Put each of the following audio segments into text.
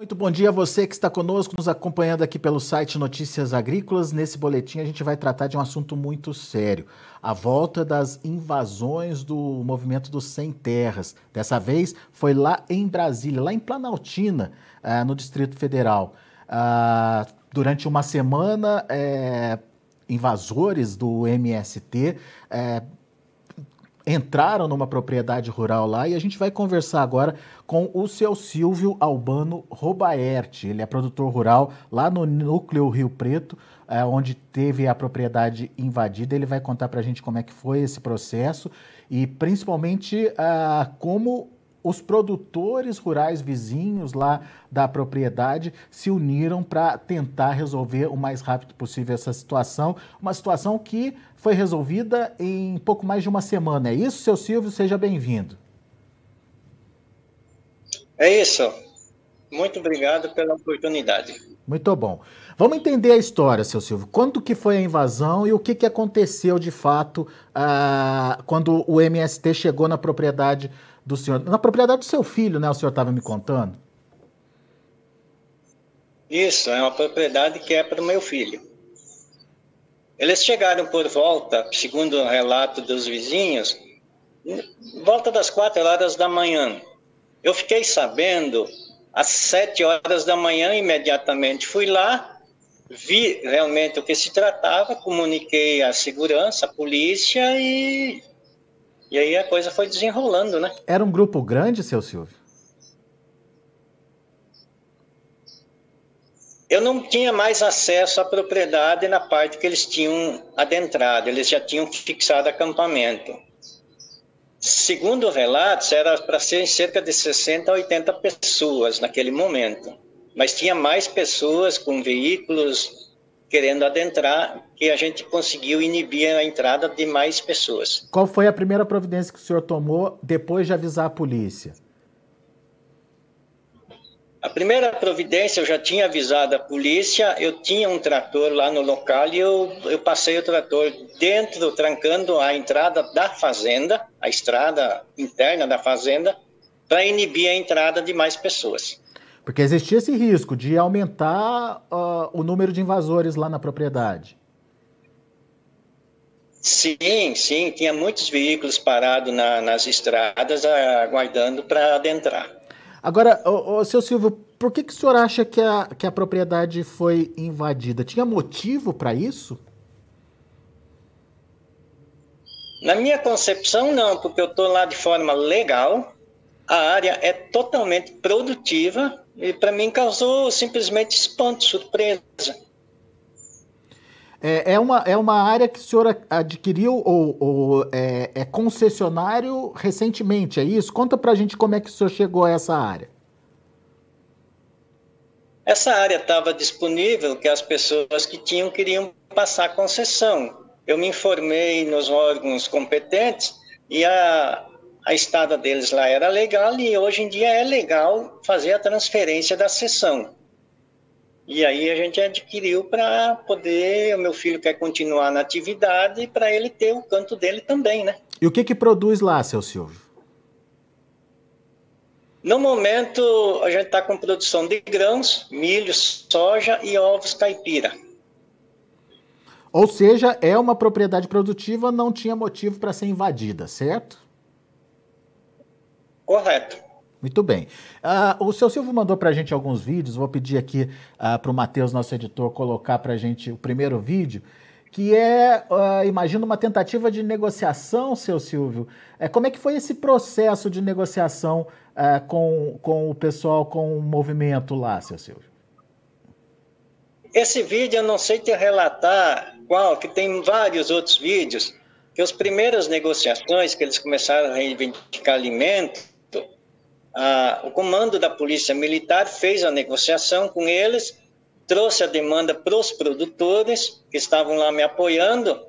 Muito bom dia a você que está conosco, nos acompanhando aqui pelo site Notícias Agrícolas. Nesse boletim a gente vai tratar de um assunto muito sério: a volta das invasões do movimento dos Sem Terras. Dessa vez foi lá em Brasília, lá em Planaltina, uh, no Distrito Federal. Uh, durante uma semana, é, invasores do MST é, entraram numa propriedade rural lá e a gente vai conversar agora com o seu Silvio Albano Robaerti. Ele é produtor rural lá no núcleo Rio Preto, é, onde teve a propriedade invadida. Ele vai contar para a gente como é que foi esse processo e principalmente ah, como os produtores rurais vizinhos lá da propriedade se uniram para tentar resolver o mais rápido possível essa situação. Uma situação que foi resolvida em pouco mais de uma semana. É isso, seu Silvio? Seja bem-vindo. É isso. Muito obrigado pela oportunidade. Muito bom. Vamos entender a história, seu Silvio. Quando que foi a invasão e o que, que aconteceu de fato uh, quando o MST chegou na propriedade do senhor, na propriedade do seu filho, né? O senhor estava me contando. Isso, é uma propriedade que é para o meu filho. Eles chegaram por volta, segundo o relato dos vizinhos, volta das quatro horas da manhã. Eu fiquei sabendo às sete horas da manhã, imediatamente fui lá, vi realmente o que se tratava, comuniquei à segurança, à polícia e e aí a coisa foi desenrolando, né? Era um grupo grande, seu Silvio? Eu não tinha mais acesso à propriedade na parte que eles tinham adentrado, eles já tinham fixado acampamento. Segundo relatos, era para ser cerca de 60 a 80 pessoas naquele momento, mas tinha mais pessoas com veículos querendo adentrar, que a gente conseguiu inibir a entrada de mais pessoas. Qual foi a primeira providência que o senhor tomou depois de avisar a polícia? A primeira providência, eu já tinha avisado a polícia, eu tinha um trator lá no local e eu, eu passei o trator dentro, trancando a entrada da fazenda, a estrada interna da fazenda, para inibir a entrada de mais pessoas. Porque existia esse risco de aumentar uh, o número de invasores lá na propriedade. Sim, sim, tinha muitos veículos parados na, nas estradas aguardando para adentrar. Agora, o, o, seu Silvio, por que, que o senhor acha que a, que a propriedade foi invadida? Tinha motivo para isso? Na minha concepção, não, porque eu estou lá de forma legal, a área é totalmente produtiva e para mim causou simplesmente espanto, surpresa. É, é, uma, é uma área que o senhor adquiriu ou, ou é, é, concessionário recentemente, é isso? Conta para a gente como é que o senhor chegou a essa área. Essa área estava disponível que as pessoas que tinham queriam passar a concessão. Eu me informei nos órgãos competentes e a, a estada deles lá era legal e hoje em dia é legal fazer a transferência da sessão. E aí a gente adquiriu para poder, o meu filho quer continuar na atividade para ele ter o canto dele também, né? E o que que produz lá, seu Silvio? No momento, a gente está com produção de grãos, milho, soja e ovos caipira. Ou seja, é uma propriedade produtiva, não tinha motivo para ser invadida, certo? Correto. Muito bem. Uh, o seu Silvio mandou para a gente alguns vídeos, vou pedir aqui uh, para o Matheus, nosso editor, colocar para a gente o primeiro vídeo, que é, uh, imagina, uma tentativa de negociação, seu Silvio. É, como é que foi esse processo de negociação uh, com, com o pessoal, com o movimento lá, seu Silvio? Esse vídeo eu não sei te relatar qual, que tem vários outros vídeos, que as primeiras negociações que eles começaram a reivindicar alimento, o comando da Polícia Militar fez a negociação com eles, trouxe a demanda para os produtores que estavam lá me apoiando,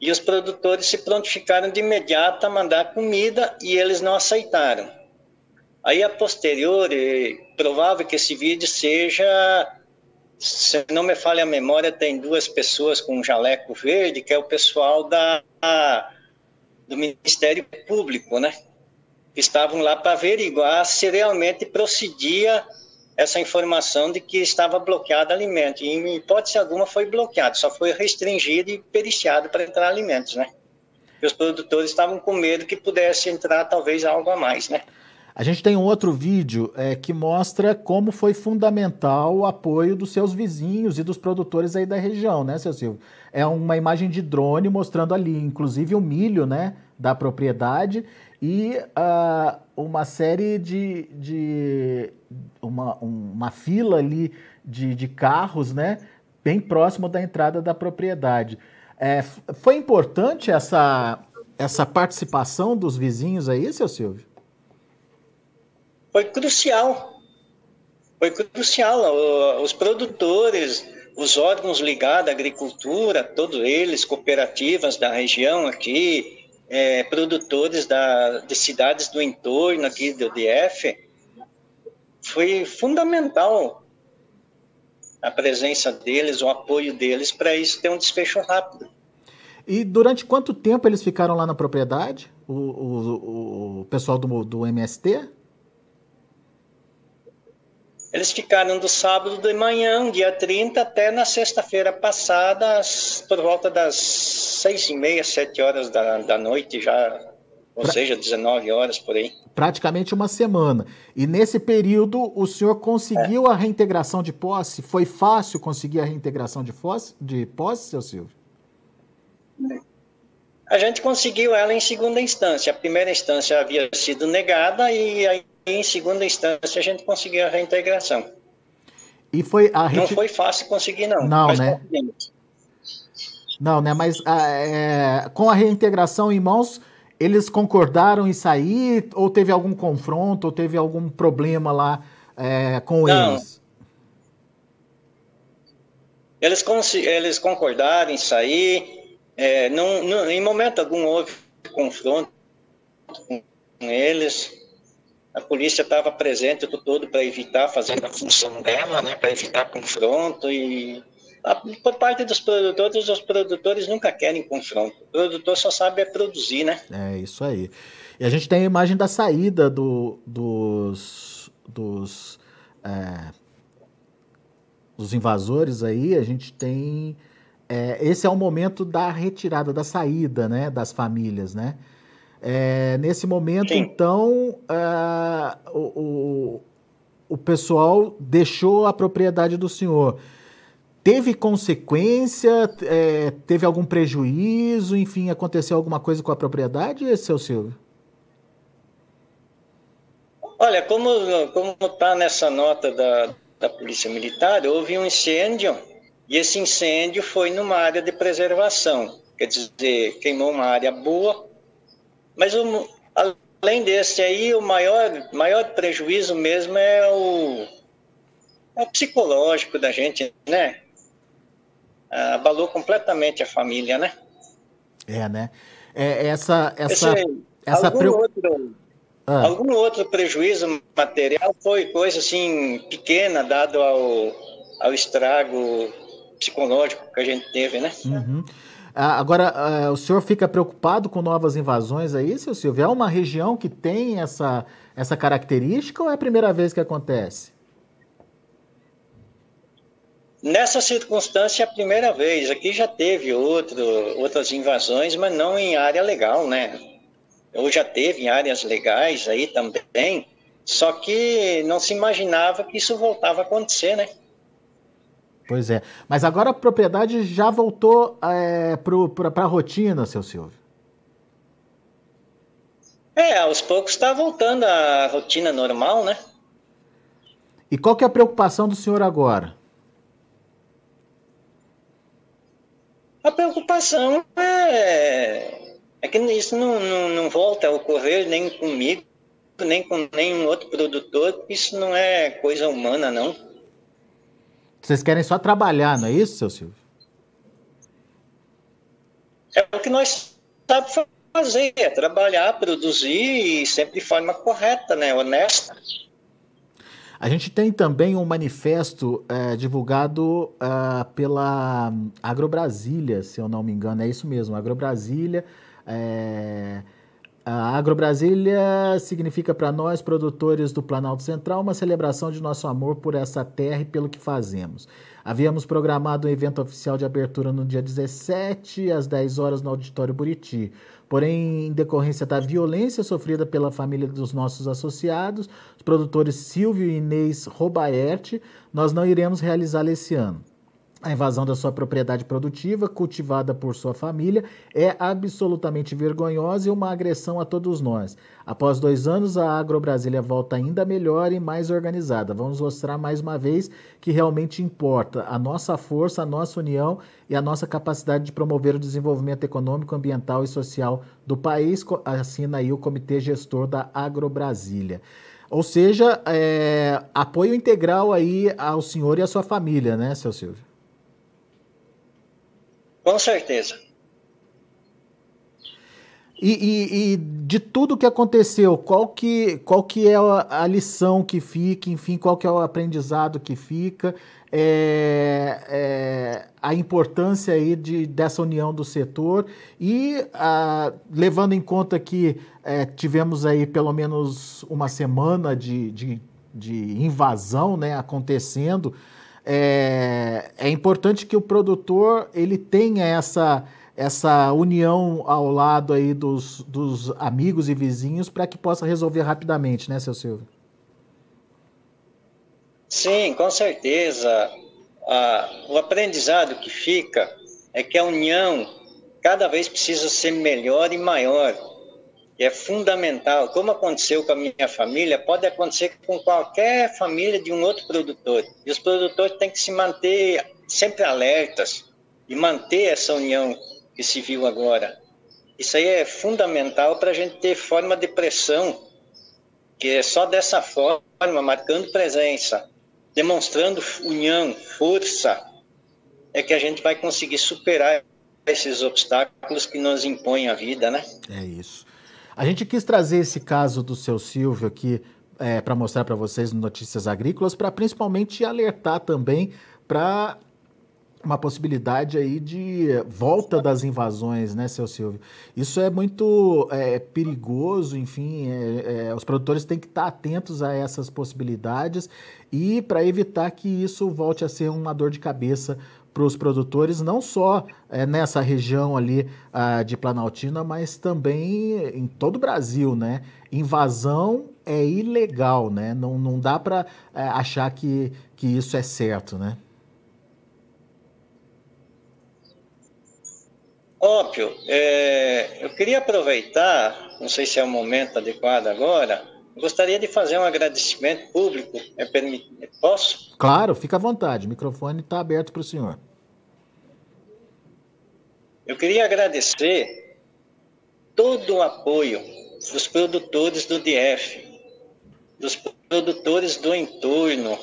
e os produtores se prontificaram de imediato a mandar comida e eles não aceitaram. Aí, a posteriori, provável que esse vídeo seja, se não me falha a memória, tem duas pessoas com um jaleco verde, que é o pessoal da, do Ministério Público, né? Estavam lá para averiguar se realmente procedia essa informação de que estava bloqueado alimento. E, em hipótese alguma, foi bloqueado, só foi restringido e periciado para entrar alimentos, né? E os produtores estavam com medo que pudesse entrar talvez algo a mais, né? A gente tem um outro vídeo é, que mostra como foi fundamental o apoio dos seus vizinhos e dos produtores aí da região, né, seu Silvio? É uma imagem de drone mostrando ali, inclusive, o milho, né, da propriedade e uh, uma série de, de uma, uma fila ali de, de carros, né, bem próximo da entrada da propriedade. É, foi importante essa, essa participação dos vizinhos aí, seu Silvio? foi crucial. Foi crucial. Os produtores, os órgãos ligados à agricultura, todos eles, cooperativas da região aqui, é, produtores da, de cidades do entorno aqui do DF, foi fundamental a presença deles, o apoio deles para isso ter um desfecho rápido. E durante quanto tempo eles ficaram lá na propriedade? O, o, o pessoal do, do MST? Eles ficaram do sábado de manhã, dia 30, até na sexta-feira passada, por volta das seis e meia, sete horas da, da noite já, ou pra... seja, 19 horas por aí. Praticamente uma semana. E nesse período o senhor conseguiu é. a reintegração de posse? Foi fácil conseguir a reintegração de posse, de posse seu Silvio? A gente conseguiu ela em segunda instância. A primeira instância havia sido negada e aí em segunda instância a gente conseguiu a reintegração. E foi a Não foi fácil conseguir, não. Não, né? Não, né? Mas ah, é, com a reintegração em mãos, eles concordaram em sair? Ou teve algum confronto? Ou teve algum problema lá é, com não. eles? Eles, eles concordaram em sair. É, não, não, em momento algum houve confronto com eles a polícia estava presente o todo para evitar, fazendo a função dela, né, para evitar confronto e a, por parte dos produtores, os produtores nunca querem confronto. O produtor só sabe é produzir, né? É isso aí. E a gente tem a imagem da saída do, dos, dos, é, dos invasores aí. A gente tem é, esse é o momento da retirada, da saída, né, das famílias, né? É, nesse momento, Sim. então, é, o, o, o pessoal deixou a propriedade do senhor. Teve consequência? É, teve algum prejuízo? Enfim, aconteceu alguma coisa com a propriedade, seu Silvio? Olha, como está nessa nota da, da Polícia Militar, houve um incêndio e esse incêndio foi numa área de preservação. Quer dizer, queimou uma área boa mas o, além desse aí, o maior, maior prejuízo mesmo é o, é o psicológico da gente, né? Abalou completamente a família, né? É, né? É, essa, essa, Esse, essa algum, pre... outro, ah. algum outro prejuízo material foi coisa assim pequena dado ao, ao estrago psicológico que a gente teve, né? Uhum. Ah, agora, ah, o senhor fica preocupado com novas invasões aí, seu Silvio? É uma região que tem essa, essa característica ou é a primeira vez que acontece? Nessa circunstância é a primeira vez. Aqui já teve outro, outras invasões, mas não em área legal, né? Ou já teve em áreas legais aí também, só que não se imaginava que isso voltava a acontecer, né? Pois é. Mas agora a propriedade já voltou é, para a rotina, seu Silvio. É, aos poucos está voltando à rotina normal, né? E qual que é a preocupação do senhor agora? A preocupação é, é que isso não, não, não volta a ocorrer nem comigo, nem com nenhum outro produtor, isso não é coisa humana, não. Vocês querem só trabalhar, não é isso, seu Silvio? É o que nós sabemos fazer, é trabalhar, produzir e sempre de forma correta, né, honesta. A gente tem também um manifesto é, divulgado é, pela Agrobrasília, se eu não me engano, é isso mesmo, Agrobrasília, é, A Agrobrasília significa para nós, produtores do Planalto Central, uma celebração de nosso amor por essa terra e pelo que fazemos. Havíamos programado um evento oficial de abertura no dia 17, às 10 horas, no Auditório Buriti. Porém, em decorrência da violência sofrida pela família dos nossos associados, os produtores Silvio e Inês Robaerte, nós não iremos realizá-la esse ano. A invasão da sua propriedade produtiva, cultivada por sua família, é absolutamente vergonhosa e uma agressão a todos nós. Após dois anos, a Agrobrasília volta ainda melhor e mais organizada. Vamos mostrar mais uma vez que realmente importa a nossa força, a nossa união e a nossa capacidade de promover o desenvolvimento econômico, ambiental e social do país, assina aí o Comitê Gestor da Agrobrasília. Ou seja, é, apoio integral aí ao senhor e à sua família, né, seu Silvio? Com certeza. E, e, e, de tudo que aconteceu, qual que, qual que é a, lição que fica, enfim, qual que é o aprendizado que fica, é, é, a importância aí de, dessa união do setor e a, levando em conta que é, tivemos aí pelo menos uma semana de, de, de invasão né, acontecendo, é, é importante que o produtor ele tenha essa, essa união ao lado aí dos, dos amigos e vizinhos para que possa resolver rapidamente, né, seu Silvio? Sim, com certeza. Ah, o aprendizado que fica é que a união cada vez precisa ser melhor e maior é fundamental. Como aconteceu com a minha família, pode acontecer com qualquer família de um outro produtor. E os produtores têm que se manter sempre alertas e manter essa união que se viu agora. Isso aí é fundamental para a gente ter forma de pressão, que é só dessa forma, marcando presença, demonstrando união, força, é que a gente vai conseguir superar esses obstáculos que nos impõem a vida, né? É isso. A gente quis trazer esse caso do seu Silvio aqui é, para mostrar para vocês no Notícias Agrícolas, para principalmente alertar também para uma possibilidade aí de volta das invasões, né, seu Silvio? Isso é muito é, perigoso, enfim, é, é, os produtores têm que estar atentos a essas possibilidades e para evitar que isso volte a ser uma dor de cabeça para os produtores, não só é, nessa região ali ah, de Planaltina, mas também em todo o Brasil, né? Invasão é ilegal, né? Não, não dá para é, achar que, que isso é certo, né? Óbvio. É, eu queria aproveitar, não sei se é o momento adequado agora, gostaria de fazer um agradecimento público. É permit... Posso? Claro, fica à vontade. O microfone está aberto para o senhor. Eu queria agradecer todo o apoio dos produtores do DF, dos produtores do entorno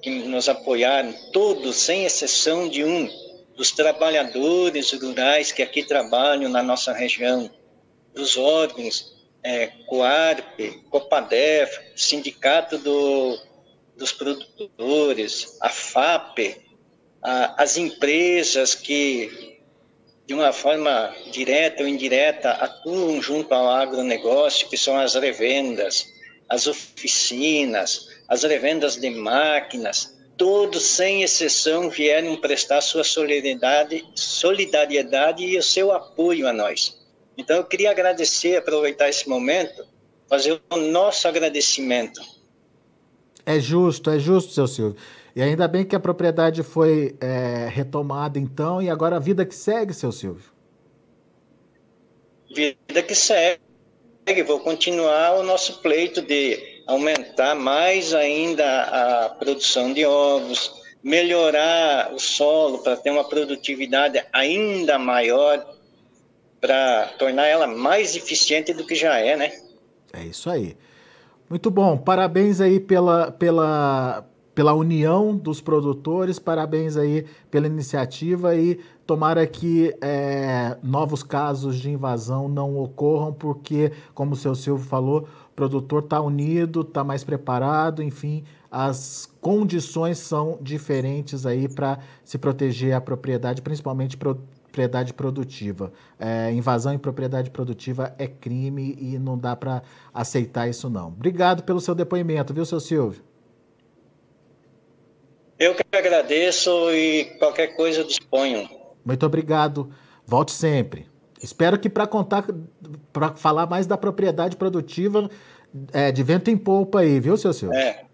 que nos apoaram, todos, sem exceção de um, dos trabalhadores rurais que aqui trabalham na nossa região, dos órgãos é, Coarp, Copadef, Sindicato do, dos Produtores, a FAP, a, as empresas que, de uma forma direta ou indireta, atuam junto ao agronegócio, que são as revendas, as oficinas, as revendas de máquinas, todos, sem exceção, vieram prestar sua solidariedade, solidariedade e o seu apoio a nós. Então, eu queria agradecer, aproveitar esse momento, fazer o nosso agradecimento. É justo, é justo, seu Silvio. E ainda bem que a propriedade foi é, retomada, então, e agora a vida que segue, seu Silvio. Vida que segue. Vou continuar o nosso pleito de aumentar mais ainda a produção de ovos, melhorar o solo para ter uma produtividade ainda maior para tornar ela mais eficiente do que já é, né? É isso aí. Muito bom. Parabéns aí pela, pela, pela união dos produtores, parabéns aí pela iniciativa e tomara que é, novos casos de invasão não ocorram, porque, como o seu Silvio falou, o produtor está unido, está mais preparado, enfim, as condições são diferentes aí para se proteger a propriedade, principalmente propriedade produtiva. É, invasão em propriedade produtiva é crime e não dá para aceitar isso não. Obrigado pelo seu depoimento, viu, seu Silvio? Eu que agradeço e qualquer coisa disponho. Muito obrigado. Volte sempre. Espero que para contar, para falar mais da propriedade produtiva é, de vento em polpa aí, viu, seu Silvio? É.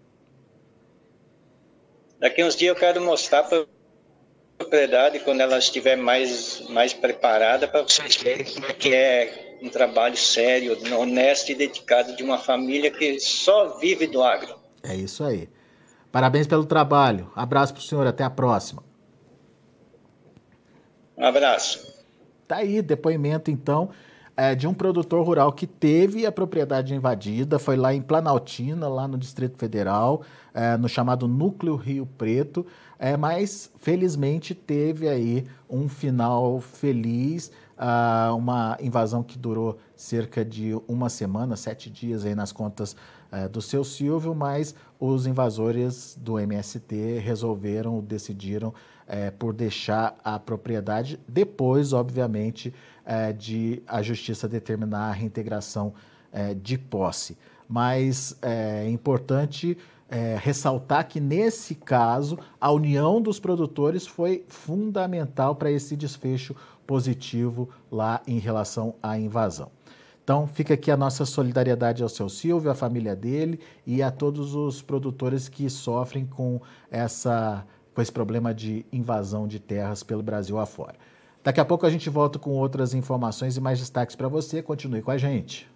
Daqui uns dias eu quero mostrar para propriedade quando ela estiver mais, mais preparada para vocês verem como é que é um trabalho sério, honesto e dedicado de uma família que só vive do agro. É isso aí. Parabéns pelo trabalho. Abraço para o senhor, até a próxima. Um abraço. Tá aí, depoimento então é, de um produtor rural que teve a propriedade invadida, foi lá em Planaltina, lá no Distrito Federal, é, no chamado Núcleo Rio Preto, é, mas felizmente teve aí um final feliz, uh, uma invasão que durou cerca de uma semana, sete dias aí nas contas uh, do seu Silvio, mas os invasores do MST resolveram, decidiram uh, por deixar a propriedade, depois, obviamente, de a justiça determinar a reintegração de posse. Mas é importante é, ressaltar que, nesse caso, a união dos produtores foi fundamental para esse desfecho positivo lá em relação à invasão. Então, fica aqui a nossa solidariedade ao seu Silvio, à família dele e a todos os produtores que sofrem com, essa, com esse problema de invasão de terras pelo Brasil afora. Daqui a pouco a gente volta com outras informações e mais destaques para você. Continue com a gente.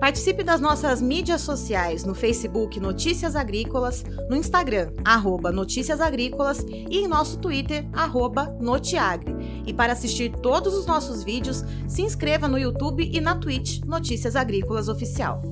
Participe das nossas mídias sociais no Facebook Notícias Agrícolas, no Instagram, arroba Notícias Agrícolas e em nosso Twitter, arroba Notiagre. E para assistir todos os nossos vídeos, se inscreva no YouTube e na Twitch Notícias Agrícolas Oficial.